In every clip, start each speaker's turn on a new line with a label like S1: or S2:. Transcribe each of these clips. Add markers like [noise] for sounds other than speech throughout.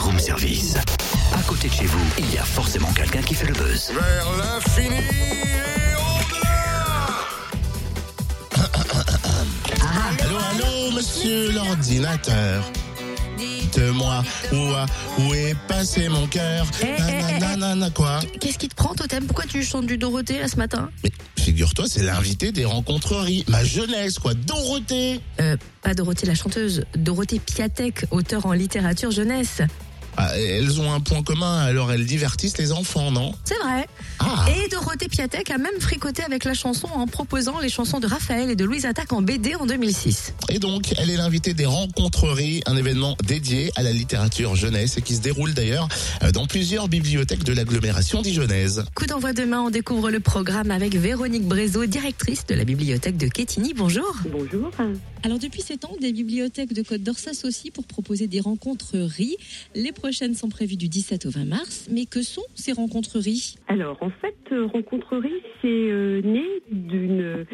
S1: Room Service. À côté de chez vous, il y a forcément quelqu'un qui fait le buzz.
S2: Vers l'infini et [coughs]
S3: Allô, allô, monsieur l'ordinateur. Dites-moi où, où est passé mon cœur.
S4: Eh, eh, eh,
S3: quoi.
S4: Qu'est-ce qui te prend, Totem? Pourquoi tu chantes du Dorothée là ce matin?
S3: Mais figure-toi, c'est l'invité des rencontreries. Ma jeunesse, quoi. Dorothée.
S4: Euh, Pas Dorothée la chanteuse, Dorothée Piatek, auteur en littérature jeunesse.
S3: Ah, Elles ont un point commun, alors elles divertissent les enfants, non?
S4: C'est vrai.
S3: Ah
S4: Et Dorothée Piatek a même fricoté avec la chanson en proposant les chansons de Raphaël et de Louise Attaque en BD en 2006.
S3: Et donc, elle est l'invitée des rencontreries, un événement dédié à la littérature jeunesse et qui se déroule d'ailleurs euh, dans plusieurs bibliothèques de l'agglomération dijonnaise.
S4: Coup d'envoi demain, on découvre le programme avec Véronique Brézot, directrice de la bibliothèque de Quetigny. Bonjour.
S5: Bonjour.
S4: Alors depuis 7 ans, des bibliothèques de Côte d'Or s'associent pour proposer des rencontreries. Les prochaines sont prévues du 17 au 20 mars. Mais que sont ces rencontreries
S5: Alors, en fait, euh, Rencontrerie, c'est euh, né d'une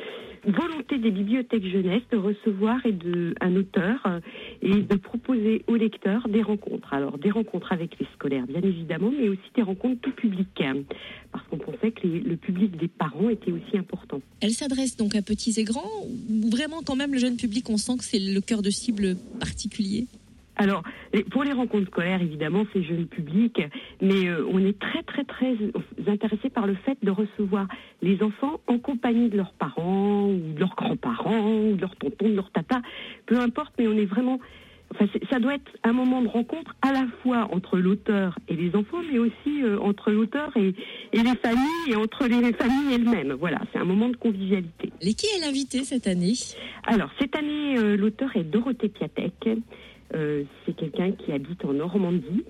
S5: volonté des bibliothèques jeunesse de recevoir et de, un auteur euh, et de proposer aux lecteurs des rencontres. Alors, des rencontres avec les scolaires, bien évidemment, mais aussi des rencontres tout public. hein, parce qu'on pensait que les- le public des parents était aussi important.
S4: Elle s'adresse donc à petits et grands ou vraiment quand même le jeune public, on sent que c'est le cœur de cible particulier?
S5: Alors, pour les rencontres scolaires, évidemment, c'est jeune public, mais euh, on est très, très, très intéressé par le fait de recevoir les enfants en compagnie de leurs parents, ou de leurs grands-parents, ou de leurs tontons, de leurs tatas, peu importe, mais on est vraiment... Ça doit être un moment de rencontre à la fois entre l'auteur et les enfants, mais aussi euh, entre l'auteur et les familles, et entre les familles elles-mêmes. Voilà, c'est un moment de convivialité.
S4: Et qui est l'invité cette année?
S5: Alors, cette année, euh, l'auteur est Dorothée Piatek. Euh, c'est quelqu'un qui habite en Normandie.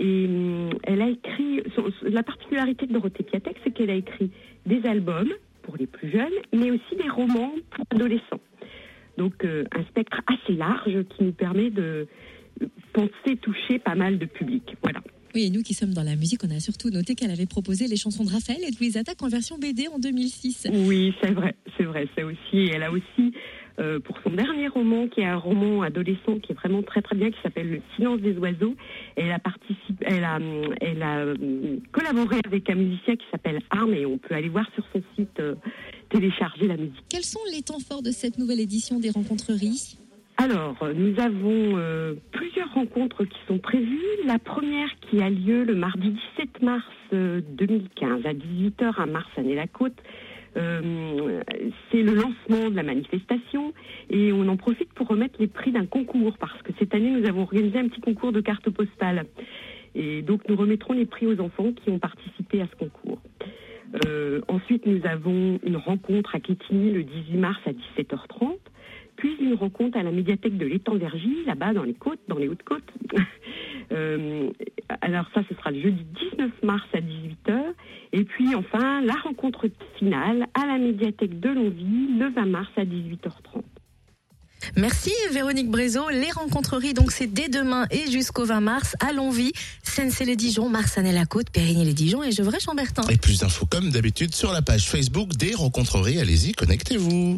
S5: Et hum, elle a écrit. son- la particularité de Dorothée Piatek, c'est qu'elle a écrit des albums pour les plus jeunes, mais aussi des romans pour adolescents. Donc, euh, un spectre assez large qui nous permet de penser toucher pas mal de public. Voilà.
S4: Oui, et nous qui sommes dans la musique, on a surtout noté qu'elle avait proposé les chansons de Raphaël et de Louise Attaque en version BD en 2006.
S5: Oui, c'est vrai, c'est vrai, ça aussi. Et elle a aussi, euh, pour son dernier roman, qui est un roman adolescent qui est vraiment très très bien, qui s'appelle Le silence des oiseaux, elle a participé, elle a, elle a hum, collaboré avec un musicien qui s'appelle Arm, et on peut aller voir sur son site euh, télécharger la musique.
S4: Quels sont les temps forts de cette nouvelle édition des rencontreries
S5: Alors, euh, nous avons euh, plusieurs rencontres qui sont prévues. La première qui a lieu le mardi 17 mars euh, 2015 à 18h à Marsanet-la-Côte. Euh, c'est le lancement de la manifestation et on en profite pour remettre les prix d'un concours parce que cette année nous avons organisé un petit concours de cartes postales et donc nous remettrons les prix aux enfants qui ont participé à ce concours. Euh, ensuite nous avons une rencontre à Quetigny le 18 mars à 17h30 puis une rencontre à la médiathèque de l'étang Vergy, là-bas dans les côtes, dans les Hautes-Côtes. [laughs] Euh, alors ça, ce sera le jeudi 19 mars à 18h. Et puis enfin, la rencontre finale à la médiathèque de Longville le 20 mars à 18h30.
S4: Merci Véronique Brézot. Les rencontreries, donc c'est dès demain et jusqu'au 20 mars à Longvie, Sensey-les-Dijon, Marsanet-la-Côte, Périgny-les-Dijon et Gevrey-Chambertin.
S3: Et plus d'infos comme d'habitude sur la page Facebook des rencontreries. Allez-y, connectez-vous.